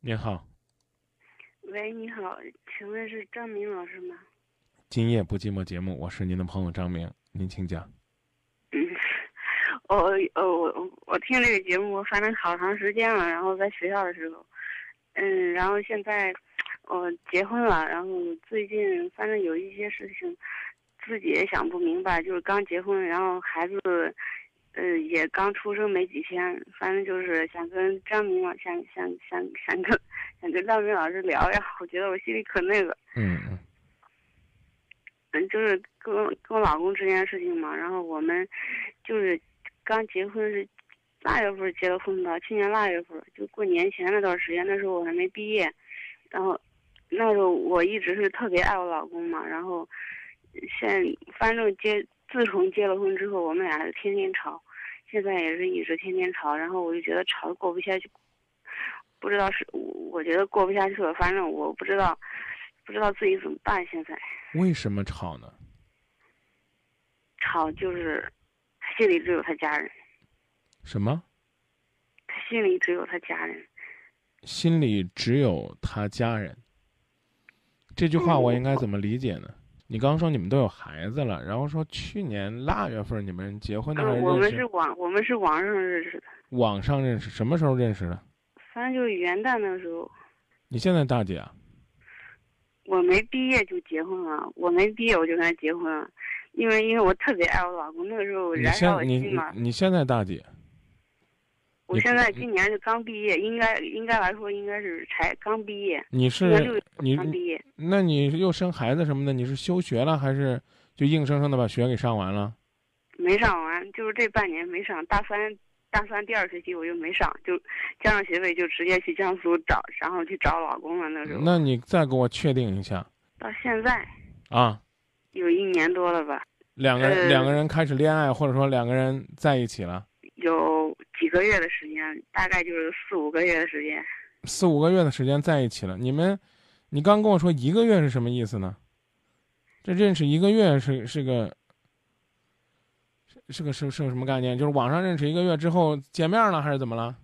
您好，喂，你好，请问是张明老师吗？今夜不寂寞节目，我是您的朋友张明，您请讲。嗯，我呃我我听这个节目，反正好长时间了。然后在学校的时候，嗯，然后现在我结婚了，然后最近反正有一些事情自己也想不明白，就是刚结婚，然后孩子呃也刚出生没几天，反正就是想跟张明老想想想想跟想跟张明老师聊聊，我觉得我心里可那个。嗯嗯嗯，就是跟我跟我老公之间的事情嘛，然后我们就是刚结婚是腊月份结的婚吧，去年腊月份就过年前那段时间，那时候我还没毕业，然后那时候我一直是特别爱我老公嘛，然后现反正结自从结了婚之后，我们俩就天天吵，现在也是一直天天吵，然后我就觉得吵得过不下去，不知道是我我觉得过不下去了，反正我不知道不知道自己怎么办现在。为什么吵呢？吵就是他心里只有他家人，什么？他心里只有他家人。心里只有他家人。这句话我应该怎么理解呢？你刚刚说你们都有孩子了，然后说去年腊月份你们结婚的还嗯，是我们？是网，我们是网上认识的，网上认识，什么时候认识的？反正就是元旦那时候，你现在大几啊？我没毕业就结婚了，我没毕业我就跟他结婚了，因为因为我特别爱我老公，那个时候你燃烧我现你你心嘛。你现在大几？你我现在今年是刚毕业，应该应该来说应该是才刚毕业，你是你刚毕业。那你又生孩子什么的，你是休学了还是就硬生生的把学给上完了？没上完，就是这半年没上，大三大三第二学期我就没上，就交上学费就直接去江苏找，然后去找老公了。那时候那你再给我确定一下到现在啊，有一年多了吧，两个两个人开始恋爱，或者说两个人在一起了有几个月的时间，大概就是四五个月的时间。四五个月的时间在一起了，你们，你刚跟我说一个月是什么意思呢？这认识一个月是是个是是个是是个什么概念？就是网上认识一个月之后见面了，还是怎么了？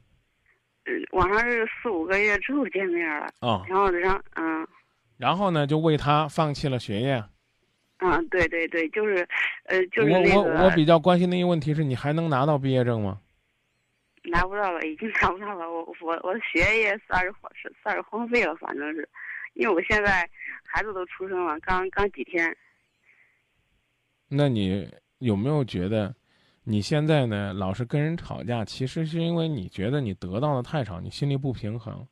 嗯，网上是四五个月之后见面了，哦，然后让嗯然后呢，就为他放弃了学业。嗯，对对对，就是，呃，就是我那个我我比较关心的一个问题是你还能拿到毕业证吗？拿不到了，已经拿不到了。我我我的学业算是荒是算是荒废了，反正是，因为我现在孩子都出生了，刚刚几天。那你有没有觉得，你现在呢老是跟人吵架，其实是因为你觉得你得到的太少，你心里不平衡。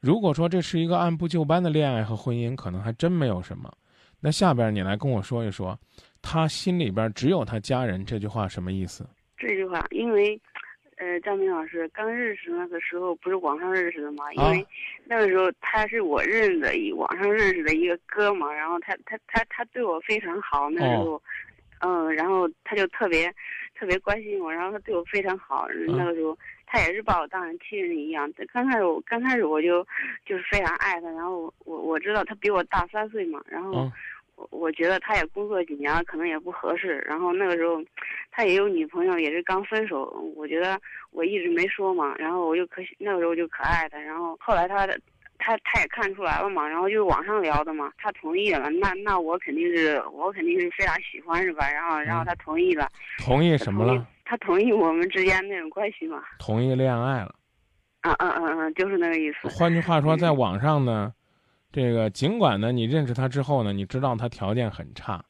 如果说这是一个按部就班的恋爱和婚姻，可能还真没有什么。那下边你来跟我说一说，他心里边只有他家人这句话什么意思？这句话，因为，呃，张明老师刚认识那个时候不是网上认识的吗？因啊为那个时候他是我认识的一网上认识的一个哥们，然后他他他他对我非常好，那时候，嗯，然后他就特别特别关心我，然后他对我非常好，那个时候他也是把我当成亲人一样。刚开始我刚开始我就就是非常爱他，然后我我我知道他比我大三岁嘛，然后。嗯我我觉得他也工作几年了，可能也不合适。然后那个时候，他也有女朋友，也是刚分手。我觉得我一直没说嘛，然后我就可那个时候就可爱他。然后后来他的他他也看出来了嘛，然后就是网上聊的嘛，他同意了。那那我肯定是我肯定是非常喜欢是吧？然后然后他同意了，同意什么了？他同意我们之间那种关系吗？同意恋爱了。啊嗯嗯嗯，就是那个意思。换句话说，在网上呢，这个尽管呢，你认识他之后呢，你知道他条件很差，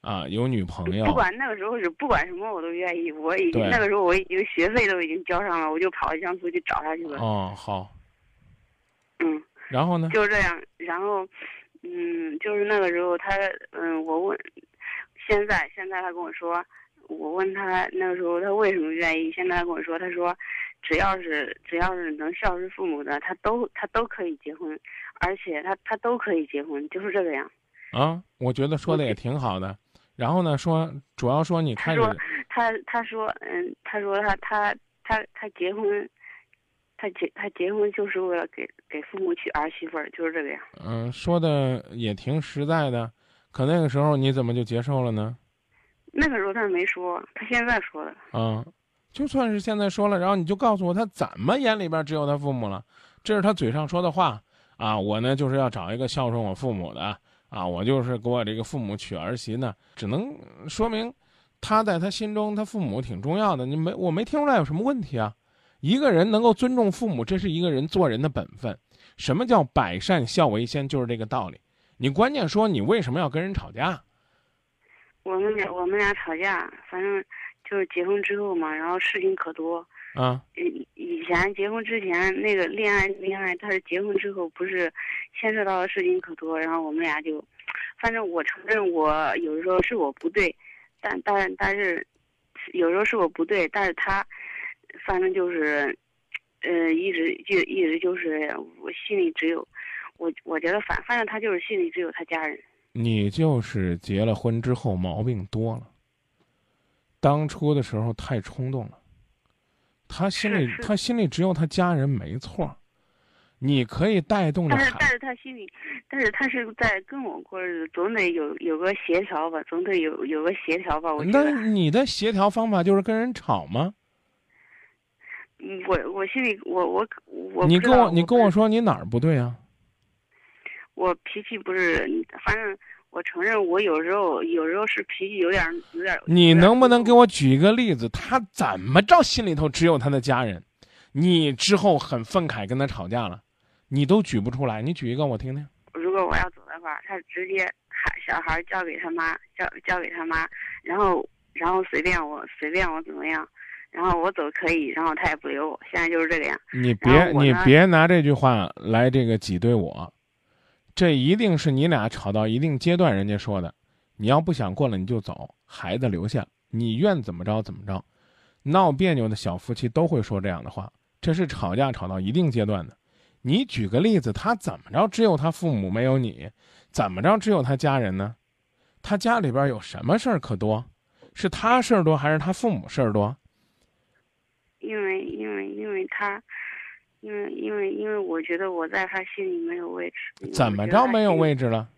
啊，有女朋友不，管那个时候是不管什么我都愿意，我已经那个时候我已经学费都已经交上了，我就跑到江苏去找他去了。哦，好，嗯。然后呢？就这样，然后，嗯，就是那个时候他，嗯，我问，现在现在他跟我说，我问他那个时候他为什么愿意，现在跟我说，他说，只要是只要是能孝顺父母的，他都他都可以结婚，而且他他都可以结婚，就是这个样。啊，我觉得说的也挺好的。然后呢，说主要说你开始他说他他说嗯，他说他他他他结婚，他结他结婚就是为了给给父母娶儿媳妇儿，就是这个样。嗯、说的也挺实在的。可那个时候你怎么就接受了呢？那个时候他没说，他现在说的。啊，就算是现在说了，然后你就告诉我他怎么眼里边只有他父母了，这是他嘴上说的话啊。我呢就是要找一个孝顺我父母的啊，我就是给我这个父母娶儿媳呢，只能说明他在他心中他父母挺重要的。你没我没听出来有什么问题啊？一个人能够尊重父母，这是一个人做人的本分。什么叫百善孝为先？就是这个道理。你关键说你为什么要跟人吵架？我们俩我们俩吵架，反正就是结婚之后嘛，然后事情可多。啊。以以前结婚之前那个恋爱恋爱，但是结婚之后不是牵涉到的事情可多，然后我们俩就，反正我承认我有时候是我不对，但但但是有时候是我不对，但是他。反正就是，呃，一直就一直就是我心里只有，我我觉得反反正他就是心里只有他家人。你就是结了婚之后毛病多了，当初的时候太冲动了，他心里他心里只有他家人没错，你可以带动着。但是但是他心里，但是他是在跟我过日子，总得有有个协调吧，总得有有个协调吧。我觉得。那你的协调方法就是跟人吵吗？我我心里我我我你跟我你跟我说你哪儿不对啊？我脾气不是，反正我承认我有时候有时候是脾气有点有点。你能不能给我举一个例子？他怎么着心里头只有他的家人？你之后很愤慨跟他吵架了，你都举不出来，你举一个我听听。如果我要走的话，他直接孩小孩交给他妈，交交给他妈，然后然后随便我随便我怎么样。然后我走可以，然后他也不留我，现在就是这个样。你别你别拿这句话来这个挤兑我，这一定是你俩吵到一定阶段人家说的。你要不想过了你就走，孩子留下，你愿怎么着怎么着。闹别扭的小夫妻都会说这样的话，这是吵架吵到一定阶段的。你举个例子，他怎么着只有他父母没有你，怎么着只有他家人呢？他家里边有什么事儿可多？是他事儿多还是他父母事儿多？因为因为因为他，因为因为因为我觉得我在他心里没有位置。怎么着没有位置了？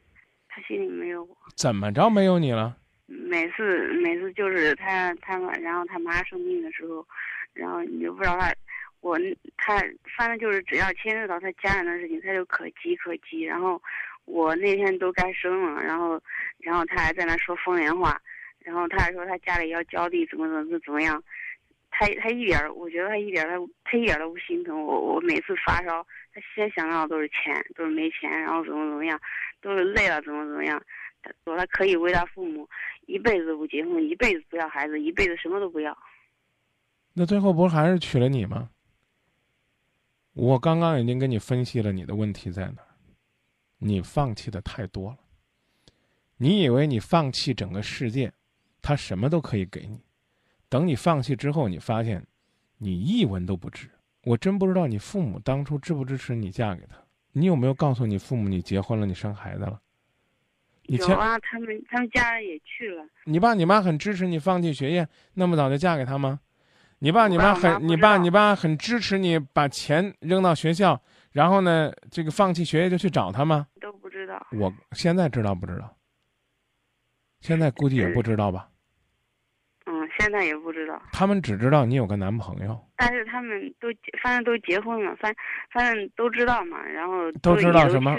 他心里没有我。怎么着没有你了？每次每次就是他他妈，然后他妈生病的时候，然后你就不知道他，我他反正就是只要牵涉到他家人的事情，他就可急可急。然后我那天都该生了，然后然后他还在那说风凉话，然后他还说他家里要浇地，怎么怎么怎么样。他他一点儿，我觉得他一点儿他他一点都不心疼我。我每次发烧，他先想到的都是钱，都是没钱，然后怎么怎么样，都是累了怎么怎么样。他说他可以为他父母一辈子不结婚，一辈子不要孩子，一辈子什么都不要。那最后不是还是娶了你吗？我刚刚已经跟你分析了你的问题在哪，你放弃的太多了。你以为你放弃整个世界，他什么都可以给你。等你放弃之后，你发现，你一文都不值。我真不知道你父母当初支不支持你嫁给他。你有没有告诉你父母你结婚了，你生孩子了？有啊，他们他们家人也去了。你爸你妈很支持你放弃学业，那么早就嫁给他吗？你爸你妈很你爸你爸很支持你把钱扔到学校，然后呢，这个放弃学业就去找他吗？都不知道。我现在知道不知道？现在估计也不知道吧。现在也不知道，他们只知道你有个男朋友，但是他们都反正都结婚了，反反正都知道嘛，然后都知道什么，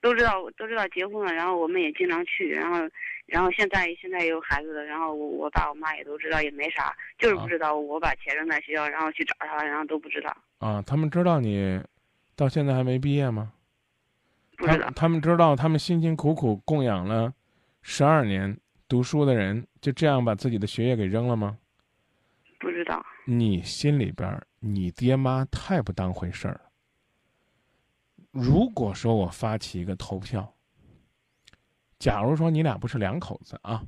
都知道都知道结婚了，然后我们也经常去，然后然后现在现在有孩子了，然后我我爸我妈也都知道，也没啥，就是不知道我把钱扔在学校，然后去找他，然后都不知道。啊，他们知道你到现在还没毕业吗？不知道。他们知道他们辛辛苦苦供养了十二年。读书的人就这样把自己的学业给扔了吗？不知道。你心里边，你爹妈太不当回事儿了。如果说我发起一个投票，假如说你俩不是两口子啊，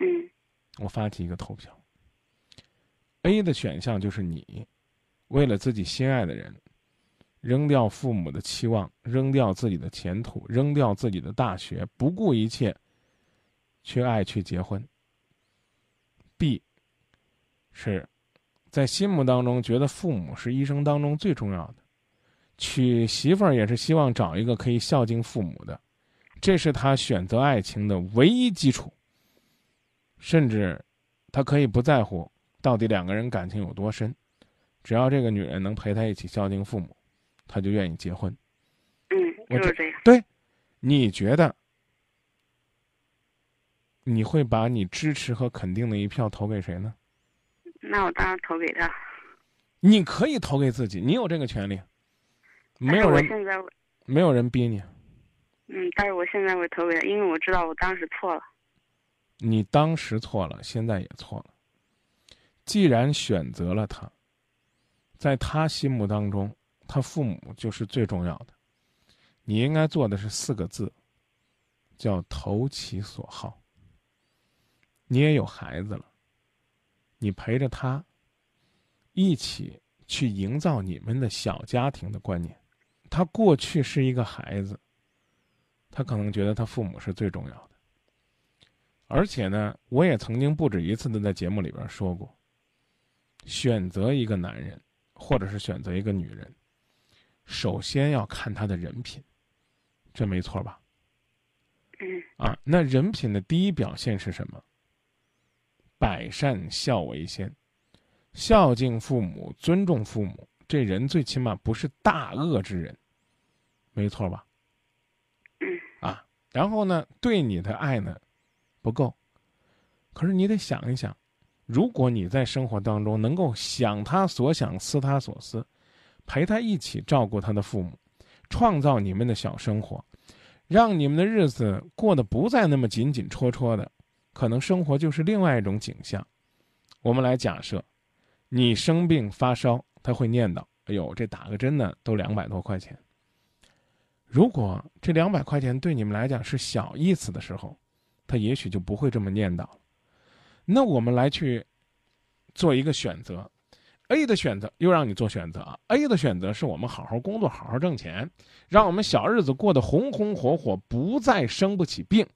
嗯，我发起一个投票，A 的选项就是你为了自己心爱的人，扔掉父母的期望，扔掉自己的前途，扔掉自己的大学，不顾一切。去爱去结婚。B，是，在心目当中觉得父母是一生当中最重要的，娶媳妇儿也是希望找一个可以孝敬父母的，这是他选择爱情的唯一基础。甚至，他可以不在乎到底两个人感情有多深，只要这个女人能陪他一起孝敬父母，他就愿意结婚。嗯，就是这样。对，你觉得你会把你支持和肯定的一票投给谁呢？那我当然投给他。你可以投给自己，你有这个权利，没有人现在，没有人逼你。嗯，但是我现在会投给他，因为我知道我当时错了。你当时错了，现在也错了。既然选择了他，在他心目当中，他父母就是最重要的。你应该做的是四个字，叫投其所好。你也有孩子了，你陪着他，一起去营造你们的小家庭的观念。他过去是一个孩子，他可能觉得他父母是最重要的。而且呢，我也曾经不止一次的在节目里边说过，选择一个男人，或者是选择一个女人，首先要看他的人品，这没错吧？嗯啊，那人品的第一表现是什么？百善孝为先，孝敬父母，尊重父母，这人最起码不是大恶之人，没错吧？嗯。啊，然后呢，对你的爱呢不够，可是你得想一想，如果你在生活当中能够想他所想，思他所思，陪他一起照顾他的父母，创造你们的小生活，让你们的日子过得不再那么紧紧戳戳的，可能生活就是另外一种景象。我们来假设，你生病发烧，他会念叨：“哎呦，这打个针呢都两百多块钱。”如果这两百块钱对你们来讲是小意思的时候，他也许就不会这么念叨了。那我们来去做一个选择，A 的选择又让你做选择啊。A 的选择是我们好好工作，好好挣钱，让我们小日子过得红红火火，不再生不起病。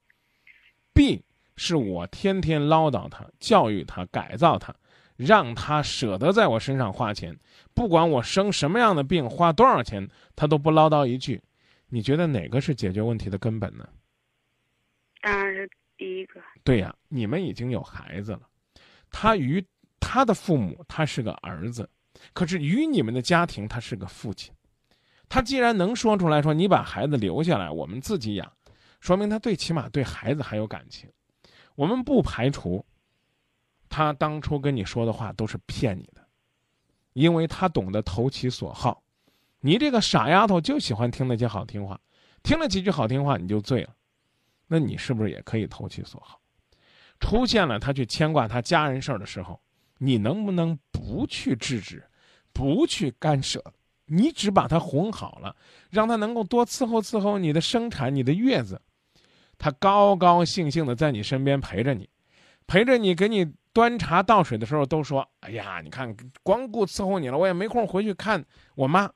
B 是我天天唠叨他，教育他，改造他，让他舍得在我身上花钱，不管我生什么样的病，花多少钱，他都不唠叨一句。你觉得哪个是解决问题的根本呢？当然是第一个。对呀、你们已经有孩子了，他与他的父母他是个儿子，可是与你们的家庭他是个父亲。他既然能说出来说你把孩子留下来，我们自己养，说明他最起码对孩子还有感情。我们不排除他当初跟你说的话都是骗你的，因为他懂得投其所好。你这个傻丫头就喜欢听那些好听话，听了几句好听话你就醉了，那你是不是也可以投其所好？出现了他去牵挂他家人事儿的时候，你能不能不去制止，不去干涉？你只把他哄好了，让他能够多伺候伺候你的生产、你的月子，他高高兴兴的在你身边陪着你，陪着你给你端茶倒水的时候都说：“哎呀，你看光顾伺候你了，我也没空回去看我妈。”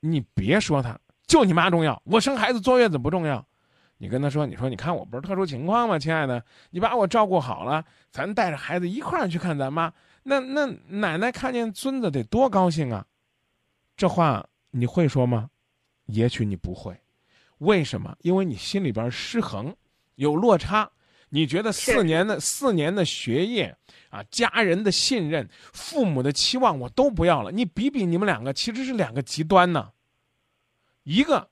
你别说他，就你妈重要，我生孩子坐月子不重要。你跟他说，你说你看我不是特殊情况吗，亲爱的，你把我照顾好了，咱带着孩子一块儿去看咱妈，那那奶奶看见孙子得多高兴啊！这话你会说吗？也许你不会，为什么？因为你心里边失衡，有落差。你觉得四年的四年的学业啊，家人的信任，父母的期望，我都不要了。你比比你们两个，其实是两个极端呢。一个，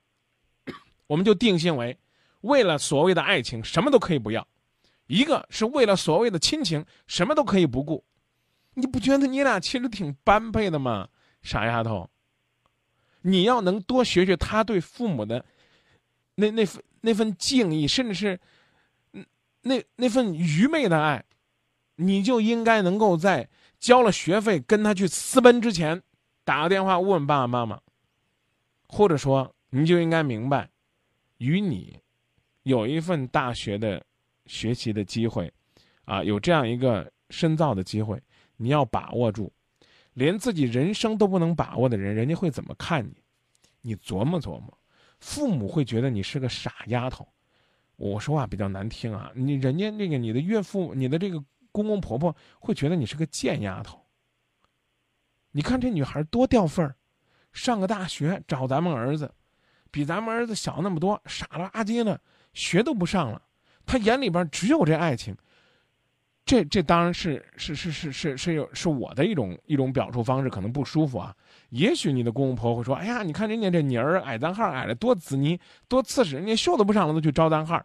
我们就定性为。为了所谓的爱情，什么都可以不要；一个是为了所谓的亲情，什么都可以不顾。你不觉得你俩其实挺般配的吗，傻丫头？你要能多学学他对父母的那那份那份敬意，甚至是那那份愚昧的爱，你就应该能够在交了学费跟他去私奔之前，打个电话问问爸爸妈妈，或者说你就应该明白，与你。有一份大学的学习的机会，啊，有这样一个深造的机会，你要把握住。连自己人生都不能把握的人，人家会怎么看你？你琢磨琢磨，父母会觉得你是个傻丫头。我说话比较难听啊，你人家那个你的岳父、你的这个公公婆婆会觉得你是个贱丫头。你看这女孩多掉份儿，上个大学找咱们儿子，比咱们儿子小那么多，傻了吧唧的。学都不上了，他眼里边只有这爱情。这这当然是是是是是是有是我的一种一种表述方式，可能不舒服啊。也许你的公公婆婆会说：“哎呀，你看人家这妮儿矮咱号矮的多滋泥多刺实，人家袖都不上了都去招咱号。”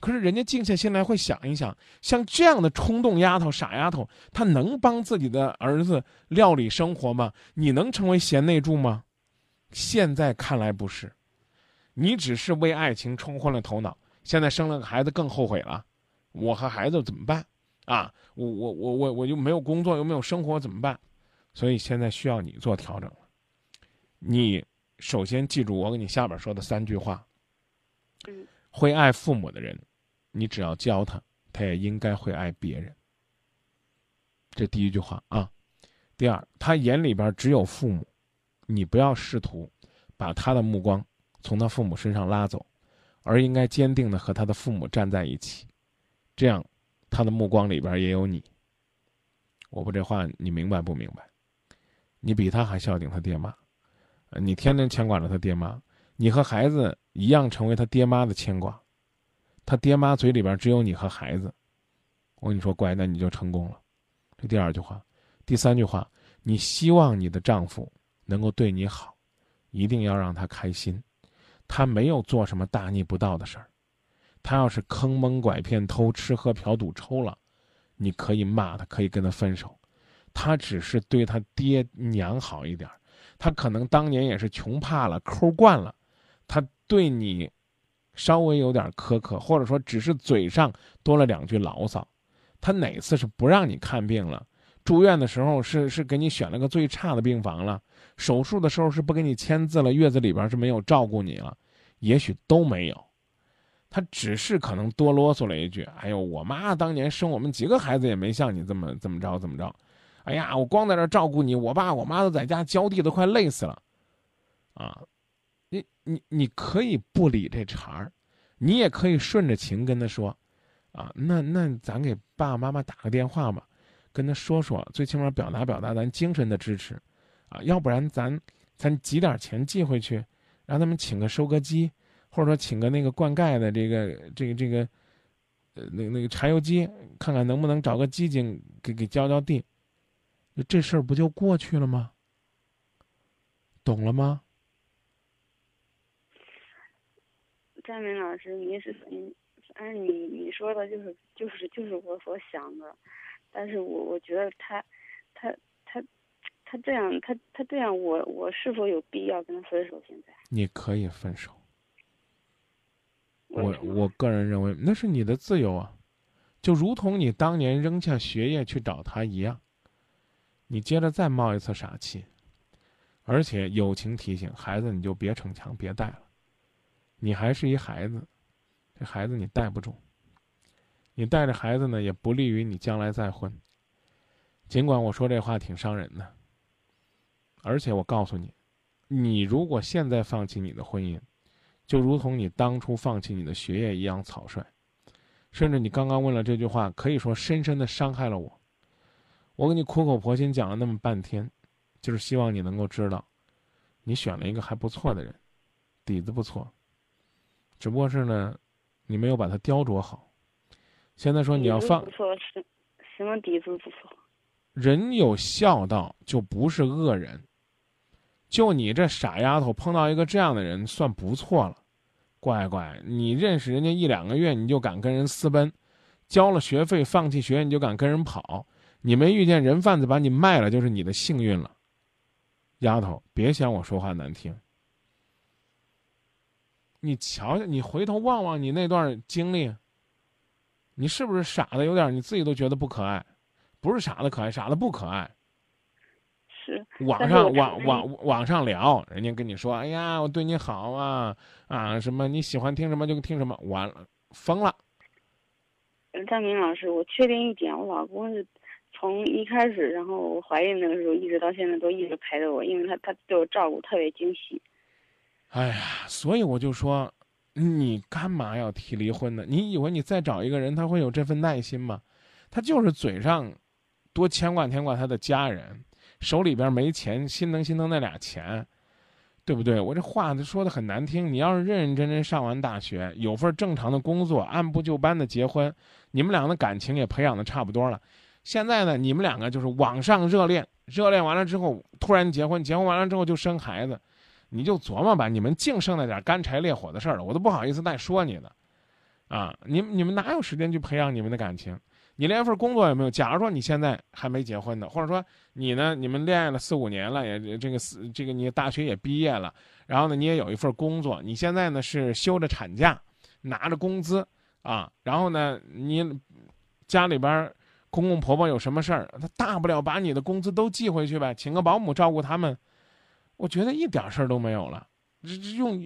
可是人家静下心来会想一想，像这样的冲动丫头、傻丫头，她能帮自己的儿子料理生活吗？你能成为贤内助吗？现在看来不是，你只是为爱情冲昏了头脑。现在生了个孩子更后悔了，我和孩子怎么办？啊，我我我我我就没有工作，又没有生活，怎么办？所以现在需要你做调整了。你首先记住我给你下边说的三句话。嗯，会爱父母的人，你只要教他，他也应该会爱别人。这第一句话啊。第二，他眼里边只有父母，你不要试图把他的目光从他父母身上拉走，而应该坚定的和他的父母站在一起，这样。他的目光里边也有你。我不这话你明白不明白？你比他还孝敬他爹妈，你天天牵挂着他爹妈，你和孩子一样成为他爹妈的牵挂。他爹妈嘴里边只有你和孩子。我跟你说，乖，那你就成功了。这第二句话，第三句话，你希望你的丈夫能够对你好，一定要让他开心。他没有做什么大逆不道的事儿。他要是坑蒙拐骗、偷吃喝嫖赌抽了，你可以骂他，可以跟他分手。他只是对他爹娘好一点他可能当年也是穷怕了、抠惯了，他对你稍微有点苛刻，或者说只是嘴上多了两句牢骚。他哪次是不让你看病了？住院的时候是是给你选了个最差的病房了？手术的时候是不给你签字了？月子里边是没有照顾你了？也许都没有。他只是可能多啰嗦了一句：“哎呦，我妈当年生我们几个孩子也没像你这么怎么着怎么着。”哎呀，我光在这照顾你，我爸我妈都在家浇地都快累死了。啊，你你你可以不理这茬儿，你也可以顺着情跟他说：“啊，那那咱给爸爸妈妈打个电话吧，跟他说说，最起码表达表达咱精神的支持。啊，要不然咱咱挤点钱寄回去，让他们请个收割机。”或者说请个那个灌溉的这个这个这个，呃，那那个柴油机，看看能不能找个机井给给浇浇地，这事儿不就过去了吗？懂了吗？张明老师，您是你，按你你说的就是就是就是我所想的，但是我我觉得他他他他这样他他这样我我是否有必要跟他分手？现在你可以分手。我我个人认为那是你的自由啊，就如同你当年扔下学业去找他一样，你接着再冒一次傻气，而且友情提醒孩子你就别逞强别带了，你还是一孩子，这孩子你带不住，你带着孩子呢也不利于你将来再婚。尽管我说这话挺伤人的，而且我告诉你，你如果现在放弃你的婚姻。就如同你当初放弃你的学业一样草率，甚至你刚刚问了这句话，可以说深深的伤害了我。我给你苦口婆心讲了那么半天，就是希望你能够知道，你选了一个还不错的人，底子不错。只不过是呢，你没有把它雕琢好。现在说你要放，不错是，什么底子不错？人有孝道就不是恶人。就你这傻丫头碰到一个这样的人，算不错了。乖乖，你认识人家一两个月，你就敢跟人私奔，交了学费放弃学，你就敢跟人跑，你没遇见人贩子把你卖了，就是你的幸运了。丫头，别嫌我说话难听。你瞧瞧，你回头望望你那段经历，你是不是傻的有点你自己都觉得不可爱？不是傻的可爱，傻的不可爱。是网上网网网上聊，人家跟你说：“哎呀，我对你好啊啊，什么你喜欢听什么就听什么。”完了，疯了。张明老师，我确定一点，我老公是从一开始，然后我怀孕那个时候，一直到现在都一直陪着我，因为他他对我照顾特别精细。哎呀，所以我就说，你干嘛要提离婚呢？你以为你再找一个人，他会有这份耐心吗？他就是嘴上多牵挂牵挂他的家人。手里边没钱，心疼心疼那俩钱，对不对？我这话说的很难听。你要是认认真真上完大学，有份正常的工作，按部就班的结婚，你们俩的感情也培养的差不多了。现在呢，你们两个就是网上热恋，热恋完了之后突然结婚，结婚完了之后就生孩子，你就琢磨吧，你们净剩那点干柴烈火的事儿了，我都不好意思再说你了。啊，你你们哪有时间去培养你们的感情？你连一份工作也没有。假如说你现在还没结婚呢，或者说你呢，你们恋爱了四五年了，也这个四这个你大学也毕业了，然后呢，你也有一份工作，你现在呢是休着产假，拿着工资啊，然后呢，你家里边公公婆婆有什么事儿，他大不了把你的工资都寄回去呗，请个保姆照顾他们，我觉得一点事儿都没有了。这这用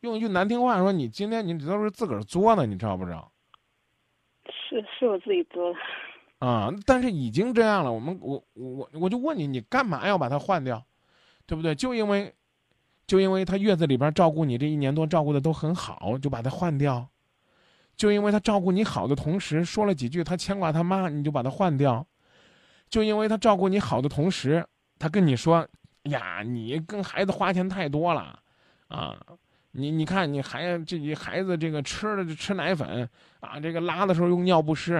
用一句难听话说，你今天你都是自个儿作呢，你知道不知道？是是我自己做的，啊！但是已经这样了，我们我我我就问你，你干嘛要把它换掉，对不对？就因为，就因为他月子里边照顾你这一年多照顾的都很好，就把他换掉，就因为他照顾你好的同时说了几句他牵挂他妈，你就把他换掉，就因为他照顾你好的同时，他跟你说呀，你跟孩子花钱太多了，啊。你你看，你孩这孩子这个吃的吃奶粉啊，这个拉的时候用尿不湿，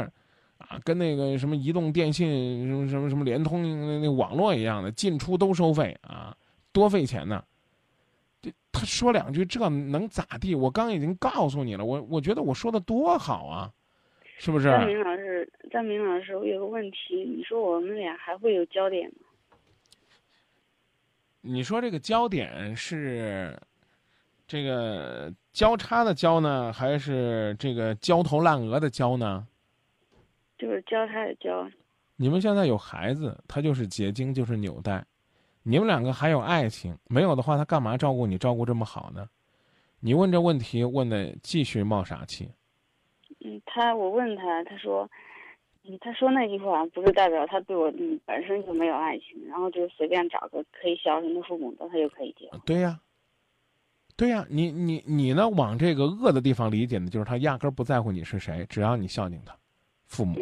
啊，跟那个什么移动电信什么什么什么联通那那网络一样的，进出都收费啊，多费钱呢。这他说两句，这能咋地？我刚已经告诉你了，我我觉得我说的多好啊，是不是？张明老师，张明老师，我有个问题，你说我们俩还会有焦点吗？你说这个焦点是？这个交叉的交呢，还是这个焦头烂额的焦呢？就是交叉的交。你们现在有孩子，他就是结晶，就是纽带。你们两个还有爱情，没有的话，他干嘛照顾你，照顾这么好呢？你问这问题问的继续冒傻气。嗯，他我问他，他说，嗯，他说那句话不是代表他对我嗯本身就没有爱情，然后就随便找个可以孝顺的父母的，他就可以结婚。对呀。对呀，你你你呢？往这个恶的地方理解呢，就是他压根儿不在乎你是谁，只要你孝敬他，父母，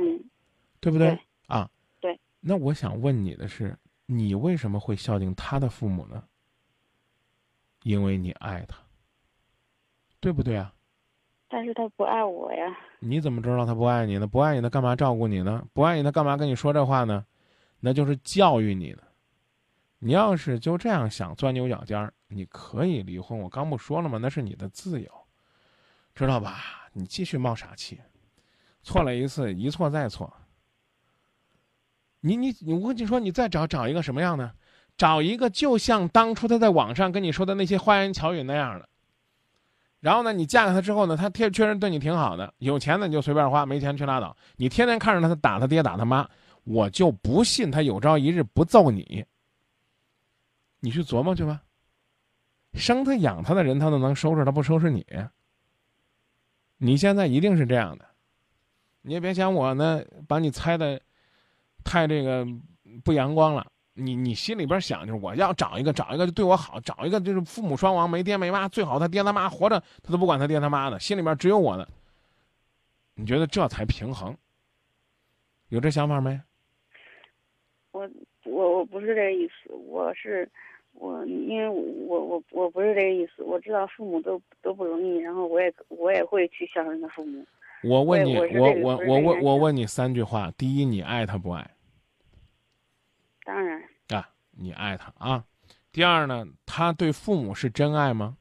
对不对？啊，对。那我想问你的是，你为什么会孝敬他的父母呢？因为你爱他，对不对啊？但是他不爱我呀。你怎么知道他不爱你呢？不爱你，他干嘛照顾你呢？不爱你，他干嘛跟你说这话呢？那就是教育你呢。你要是就这样想钻牛角尖儿。你可以离婚，我刚不说了吗？那是你的自由，知道吧？你继续冒傻气，错了一次，一错再错。你你你，我跟你说，你再找找一个什么样的？找一个就像当初他在网上跟你说的那些花言巧语那样的。然后呢，你嫁给他之后呢，他确确实对你挺好的，有钱的你就随便花，没钱去拉倒。你天天看着他，他打他爹打他妈，我就不信他有朝一日不揍你。你去琢磨去吧。生他养他的人，他都能收拾，他不收拾你。你现在一定是这样的，你也别想我呢，把你猜的太这个不阳光了。你你心里边想就是我要找一个找一个就对我好，找一个就是父母双亡没爹没妈，最好他爹他妈活着他都不管他爹他妈的，心里边只有我的。你觉得这才平衡？有这想法没？我我我不是这意思，我是。我因为我我我不是这个意思，我知道父母都都不容易，然后我也我也会去孝顺他父母。我问你，我我我问我问你三句话：第一，你爱他不爱？当然。啊，你爱他啊。第二呢，他对父母是真爱吗？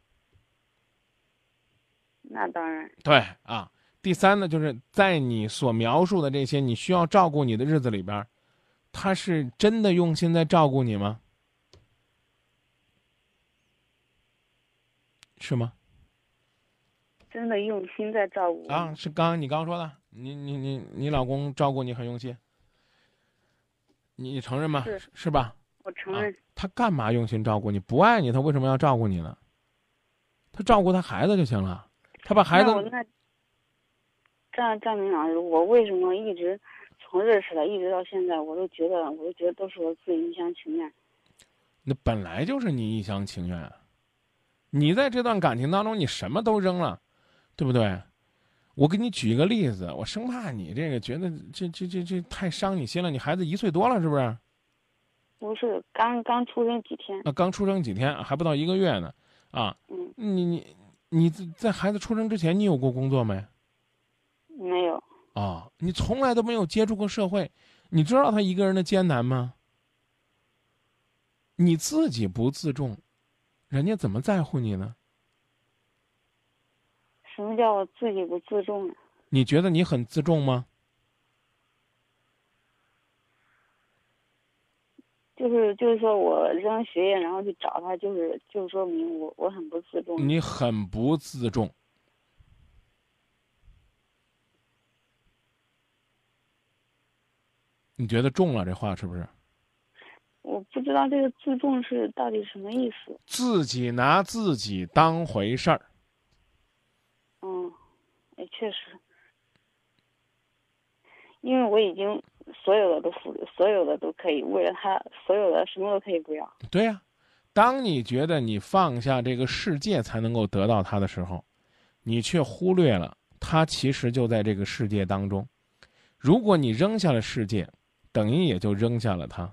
那当然。对啊。第三呢，就是在你所描述的这些你需要照顾你的日子里边，他是真的用心在照顾你吗？是吗？真的用心在照顾啊！是刚刚你刚说的，你你你你老公照顾你很用心，你承认吗？是是吧？我承认。他干嘛用心照顾你？不爱你，他为什么要照顾你呢？他照顾他孩子就行了，他把孩子。那张张明老师，我为什么一直从认识他一直到现在，我都觉得，我都觉得都是我自己一厢情愿。那本来就是你一厢情愿。你在这段感情当中，你什么都扔了，对不对？我给你举一个例子，我生怕你这个觉得这这这这太伤你心了。你孩子一岁多了，是不是？不是，刚刚出生几天。啊，刚出生几天，还不到一个月呢，啊，嗯，你你你在孩子出生之前，你有过工作没？没有。啊，你从来都没有接触过社会，你知道他一个人的艰难吗？你自己不自重，人家怎么在乎你呢？什么叫我自己不自重呢？你觉得你很自重吗？就是就是说我扔学业，然后去找他，就是就说明我我很不自重。你很不自重。你觉得重了？这话是不是？我不知道这个自重是到底什么意思。自己拿自己当回事儿。嗯，也确实，因为我已经所有的都付，所有的都可以为了他，所有的什么都可以不要。对呀，当你觉得你放下这个世界才能够得到他的时候，你却忽略了他其实就在这个世界当中。如果你扔下了世界，等于也就扔下了他。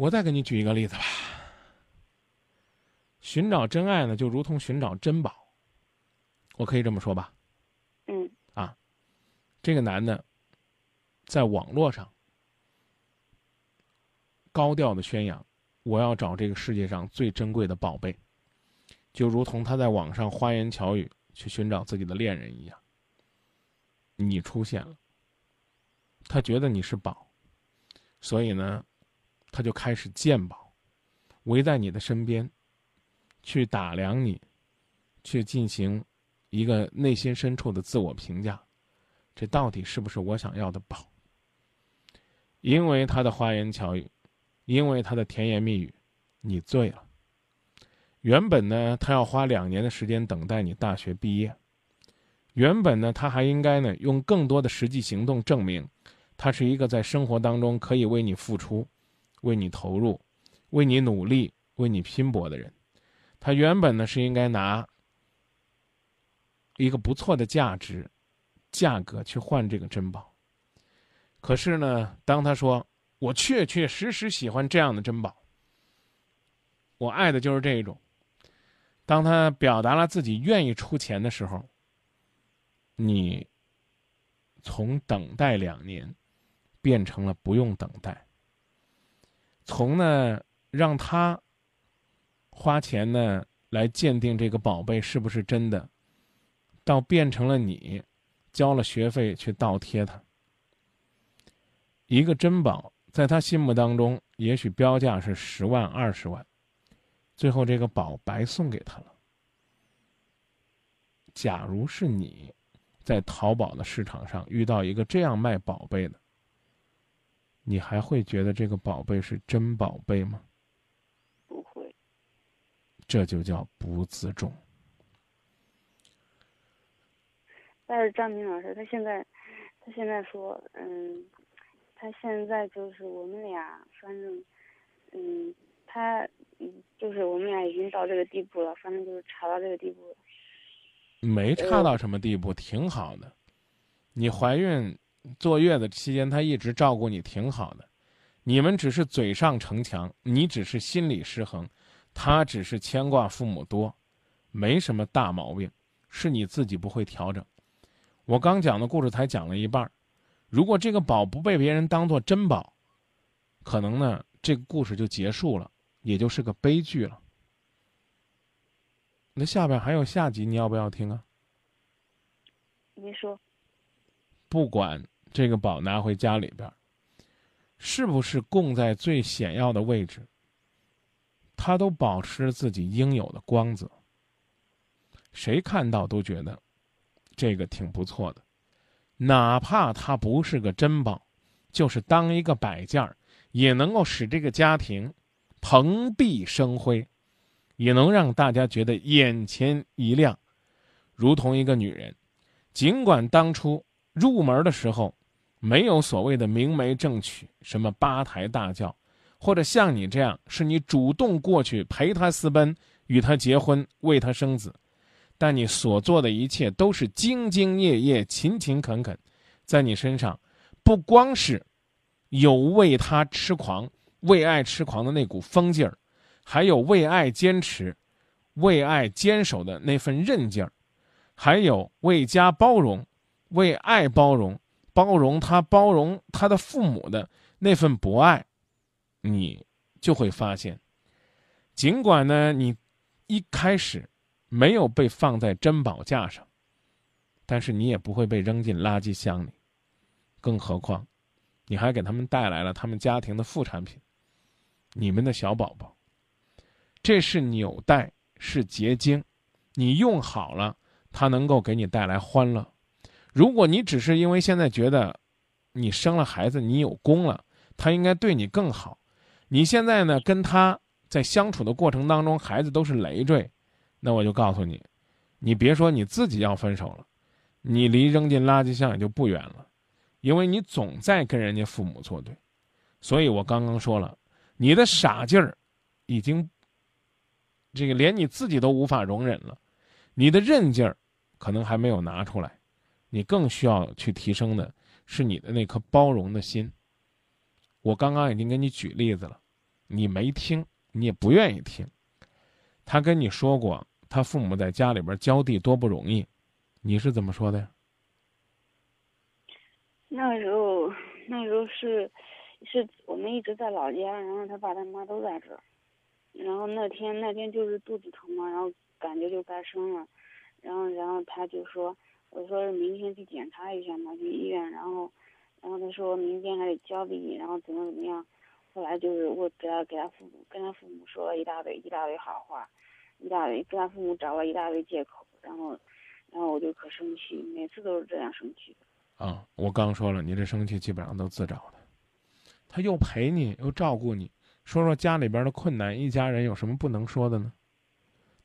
我再给你举一个例子吧。寻找真爱呢，就如同寻找珍宝。我可以这么说吧？嗯。啊，这个男的在网络上高调的宣扬，我要找这个世界上最珍贵的宝贝，就如同他在网上花言巧语去寻找自己的恋人一样。你出现了。他觉得你是宝，所以呢，他就开始鉴宝，围在你的身边，去打量你，去进行一个内心深处的自我评价，这到底是不是我想要的宝？因为他的花言巧语，因为他的甜言蜜语，你醉了。原本呢，他要花两年的时间等待你大学毕业，原本呢，他还应该呢用更多的实际行动证明。他是一个在生活当中可以为你付出、为你投入、为你努力、为你拼搏的人。他原本呢是应该拿一个不错的价值、价格去换这个珍宝。可是呢，当他说“我确确实实喜欢这样的珍宝，我爱的就是这一种”，当他表达了自己愿意出钱的时候，你从等待两年。变成了不用等待。从呢让他花钱呢来鉴定这个宝贝是不是真的，到变成了你交了学费去倒贴他。一个珍宝在他心目当中，也许标价是十万二十万，最后这个宝白送给他了。假如是你在淘宝的市场上遇到一个这样卖宝贝的。你还会觉得这个宝贝是真宝贝吗？不会。这就叫不自重。但是张明老师，他现在，他现在说，嗯，他现在就是我们俩，反正，嗯，他，嗯，就是我们俩已经到这个地步了，反正就是差到这个地步了。没差到什么地步，挺好的。你怀孕。坐月子期间，他一直照顾你，挺好的。你们只是嘴上逞强，你只是心理失衡，他只是牵挂父母多，没什么大毛病，是你自己不会调整。我刚讲的故事才讲了一半，如果这个宝不被别人当做珍宝，可能呢，这个故事就结束了，也就是个悲剧了。那下边还有下集，你要不要听啊？您说。不管这个宝拿回家里边，是不是供在最显要的位置，他都保持自己应有的光泽。谁看到都觉得这个挺不错的，哪怕它不是个珍宝，就是当一个摆件儿，也能够使这个家庭蓬荜生辉，也能让大家觉得眼前一亮。如同一个女人，尽管当初。入门的时候，没有所谓的明媒正娶，什么八抬大轿，或者像你这样，是你主动过去陪他私奔，与他结婚，为他生子。但你所做的一切都是兢兢业业、勤勤恳恳，在你身上，不光是有为他痴狂、为爱痴狂的那股疯劲儿，还有为爱坚持、为爱坚守的那份韧劲儿，还有为家包容、为爱包容、包容他、包容他的父母的那份博爱，你就会发现，尽管呢，你一开始没有被放在珍宝架上。但是你也不会被扔进垃圾箱里，更何况，你还给他们带来了他们家庭的副产品，你们的小宝宝。这是纽带，是结晶，你用好了，它能够给你带来欢乐。如果你只是因为现在觉得，你生了孩子，你有功了，他应该对你更好，你现在呢跟他在相处的过程当中，孩子都是累赘，那我就告诉你，你别说你自己要分手了。你离扔进垃圾箱也就不远了，因为你总在跟人家父母作对，所以我刚刚说了，你的傻劲儿，已经，这个连你自己都无法容忍了，你的韧劲儿，可能还没有拿出来，你更需要去提升的是你的那颗包容的心。我刚刚已经给你举例子了，你没听，你也不愿意听，他跟你说过，他父母在家里边浇地多不容易。你是怎么说的呀？那时候，那时候是，是我们一直在老家，然后他爸他妈都在这儿，然后那天那天就是肚子疼嘛，然后感觉就该生了，然后然后他就说，我说明天去检查一下嘛，去医院，然后，然后他说明天还得交给你，然后怎么怎么样，后来就是我给他给他父母跟他父母说了一大堆一大堆好话，一大堆跟他父母找了一大堆借口，然后。然后我就可生气，每次都是这样生气。啊，我刚说了，你这生气基本上都自找的。他又陪你，又照顾你，说说家里边的困难，一家人有什么不能说的呢？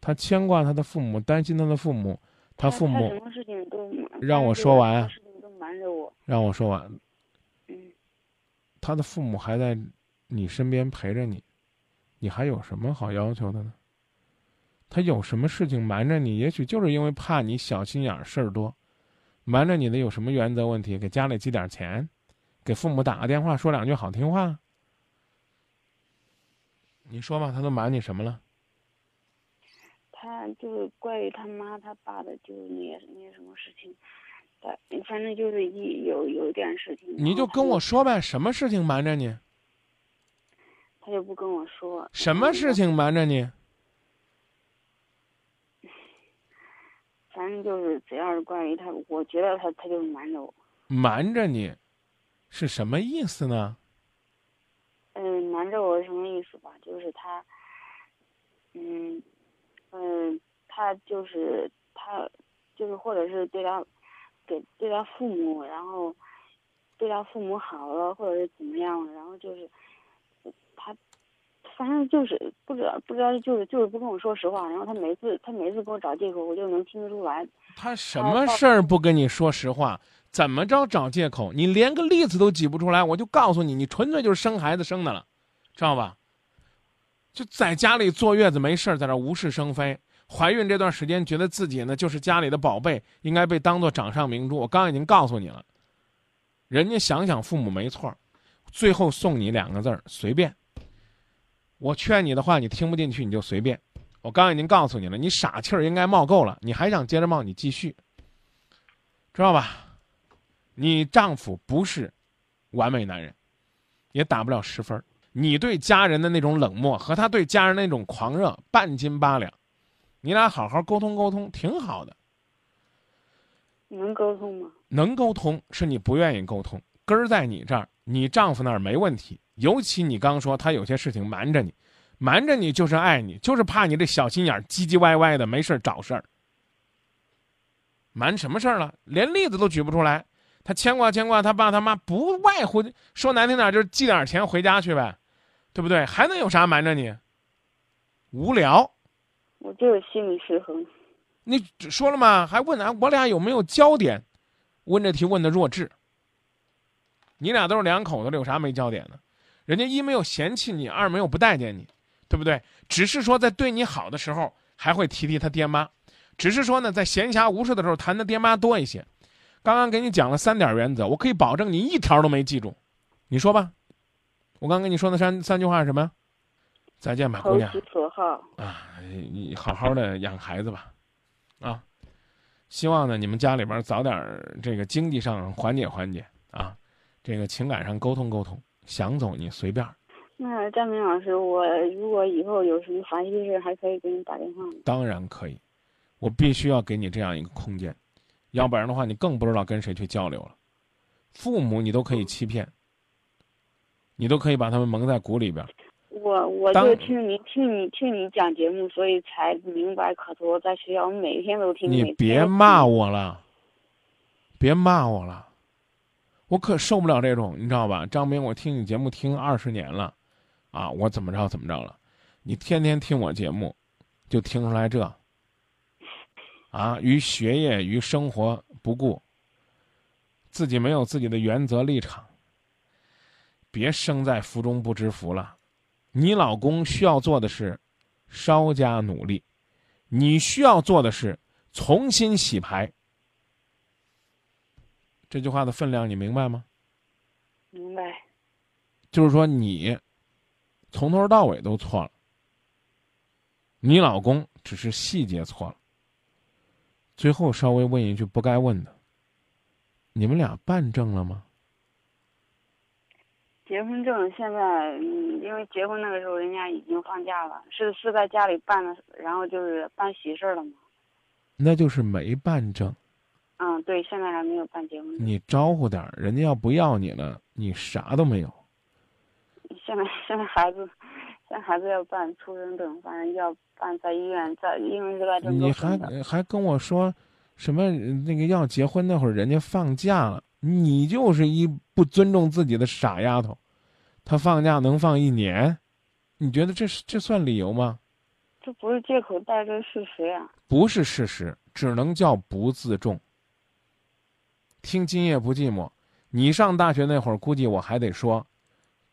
他牵挂他的父母，担心他的父母，他父母什么事情都让我说完啊，事情都瞒着我，让我说完。嗯，他的父母还在你身边陪着你，你还有什么好要求的呢？他有什么事情瞒着你？也许就是因为怕你小心眼事儿多，瞒着你的有什么原则问题？给家里寄点钱，给父母打个电话说两句好听话。你说吧，他都瞒你什么了？他就是关于他妈他爸的，就是那些那些什么事情，反反正就是一有有点事情。你就跟我说呗，什么事情瞒着你？他就不跟我说。什么事情瞒着你？反正就是只要是关于他，我觉得他他就是瞒着我。瞒着你，是什么意思呢？嗯，瞒着我什么意思吧？就是他，嗯，嗯，他就是他，就是或者是对他，给对他父母，然后对他父母好了，或者是怎么样，然后就是他。反正就是不知道，不知道就是就是不跟我说实话，然后他每次他每次给我找借口，我就能听得出来。他什么事儿不跟你说实话？怎么着找借口？你连个例子都举不出来，我就告诉你，你纯粹就是生孩子生的了，知道吧？就在家里坐月子没事在那无事生非。怀孕这段时间，觉得自己呢就是家里的宝贝，应该被当做掌上明珠。我刚已经告诉你了，人家想想父母没错，最后送你两个字儿：随便。我劝你的话，你听不进去，你就随便。我刚已经告诉你了，你傻气儿应该冒够了，你还想接着冒，你继续，知道吧？你丈夫不是完美男人，也打不了十分儿。你对家人的那种冷漠和他对家人那种狂热半斤八两，你俩好好沟通沟通，挺好的。能沟通吗？能沟通，是你不愿意沟通。根儿在你这儿，你丈夫那儿没问题。尤其你刚说他有些事情瞒着你，瞒着你就是爱你，就是怕你这小心眼唧唧歪歪的，没事找事儿。瞒什么事儿了？连例子都举不出来。他牵挂牵挂他爸他妈，不外乎说难听点就是寄点钱回家去呗，对不对？还能有啥瞒着你？无聊。我就是心理失衡。你说了吗？还问俺我俩有没有焦点？问这题问的弱智。你俩都是两口子，有啥没焦点的？人家一没有嫌弃你，二没有不待见你，对不对？只是说在对你好的时候还会提提他爹妈，只是说呢，在闲暇无事的时候谈他爹妈多一些。刚刚给你讲了三点原则，我可以保证你一条都没记住，你说吧。我刚跟你说的三三句话是什么？再见吧，姑娘投其所好。啊！你好好的养孩子吧，啊！希望呢你们家里边早点儿这个经济上缓解缓解啊，这个情感上沟通沟通，想走你随便。那张明老师，我如果以后有什么烦心事，还可以给你打电话吗？当然可以，我必须要给你这样一个空间，要不然的话，你更不知道跟谁去交流了。父母你都可以欺骗，你都可以把他们蒙在鼓里边儿。我我就听你听你听你讲节目，所以才明白可多。在学校，我每天都听。你每天别骂我了，别骂我了，我可受不了这种，你知道吧？张明，我听你节目听二十年了，啊，我怎么着怎么着了？你天天听我节目，就听出来这，啊，于学业于生活不顾，自己没有自己的原则立场，别生在福中不知福了。你老公需要做的是稍加努力，你需要做的是重新洗牌。这句话的分量你明白吗？明白。就是说你从头到尾都错了，你老公只是细节错了。最后稍微问一句不该问的：你们俩办证了吗？结婚证现在，嗯，因为结婚那个时候人家已经放假了，是是在家里办的，然后就是办喜事儿了嘛。那就是没办证。嗯，对，现在还没有办结婚证。你招呼点儿，人家要不要你了，你啥都没有。现在现在孩子，现在孩子要办出生证，反正要办在医院，在因为这个证你还还跟我说什么那个要结婚那会儿人家放假了，你就是一不尊重自己的傻丫头。她放假能放一年，你觉得这是这算理由吗？这不是借口，带着事实呀、不是事实，只能叫不自重。听今夜不寂寞，你上大学那会儿，估计我还得说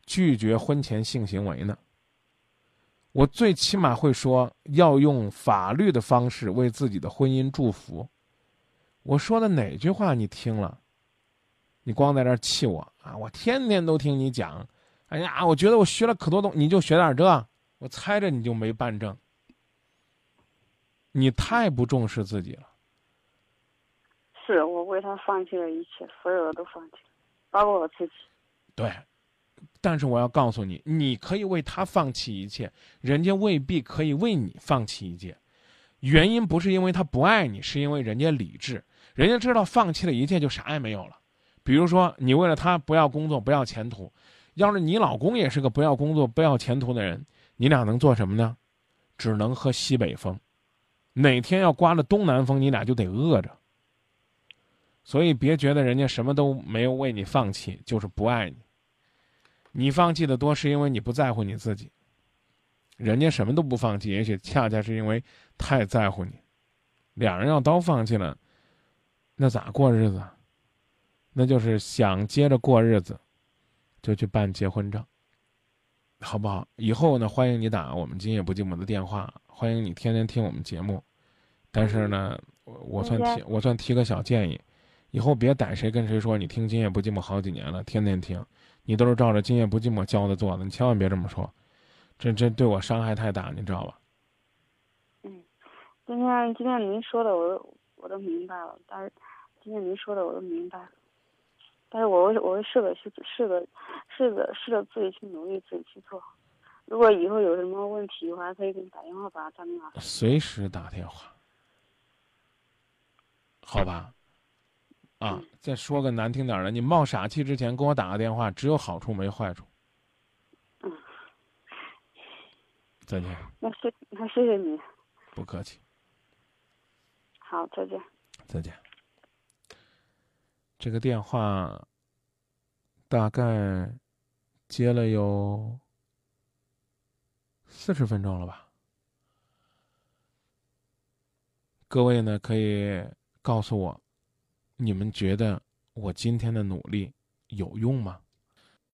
拒绝婚前性行为呢。我最起码会说要用法律的方式为自己的婚姻祝福。我说的哪句话你听了？你光在这儿气我啊！我天天都听你讲，哎呀，我觉得我学了可多东，你就学点这，我猜着你就没办证。你太不重视自己了。是我为他放弃了一切，所有的都放弃了，包括我自己。对，但是我要告诉你，你可以为他放弃一切，人家未必可以为你放弃一切。原因不是因为他不爱你，是因为人家理智，人家知道放弃了一切就啥也没有了。比如说，你为了他不要工作，不要前途，要是你老公也是个不要工作、不要前途的人，你俩能做什么呢？只能喝西北风。哪天要刮了东南风，你俩就得饿着。所以别觉得人家什么都没有为你放弃，就是不爱你。你放弃的多，是因为你不在乎你自己；人家什么都不放弃，也许恰恰是因为太在乎你。两人要都放弃了，那咋过日子？那就是想接着过日子，就去办结婚证，好不好？以后呢，欢迎你打我们今夜不寂寞的电话，欢迎你天天听我们节目。但是呢，我我算提我算提个小建议。以后别逮谁跟谁说你听《今夜不寂寞》好几年了，天天听，你都是照着《今夜不寂寞》教的做的，你千万别这么说，这这对我伤害太大，你知道吧？嗯，今天今天您说的我都我都明白了，但是今天您说的我都明白了，但是我会我会试着去试着试着试着自己去努力，自己去做。如果以后有什么问题，我还可以给你打电话吧，张明老师。随时打电话，好吧？啊，再说个难听点儿的，你冒傻气之前给我打个电话，只有好处没坏处。嗯，再见。那谢那谢谢你，不客气。好，再见。再见。这个电话大概接了有四十分钟了吧？各位呢，可以告诉我。你们觉得我今天的努力有用吗？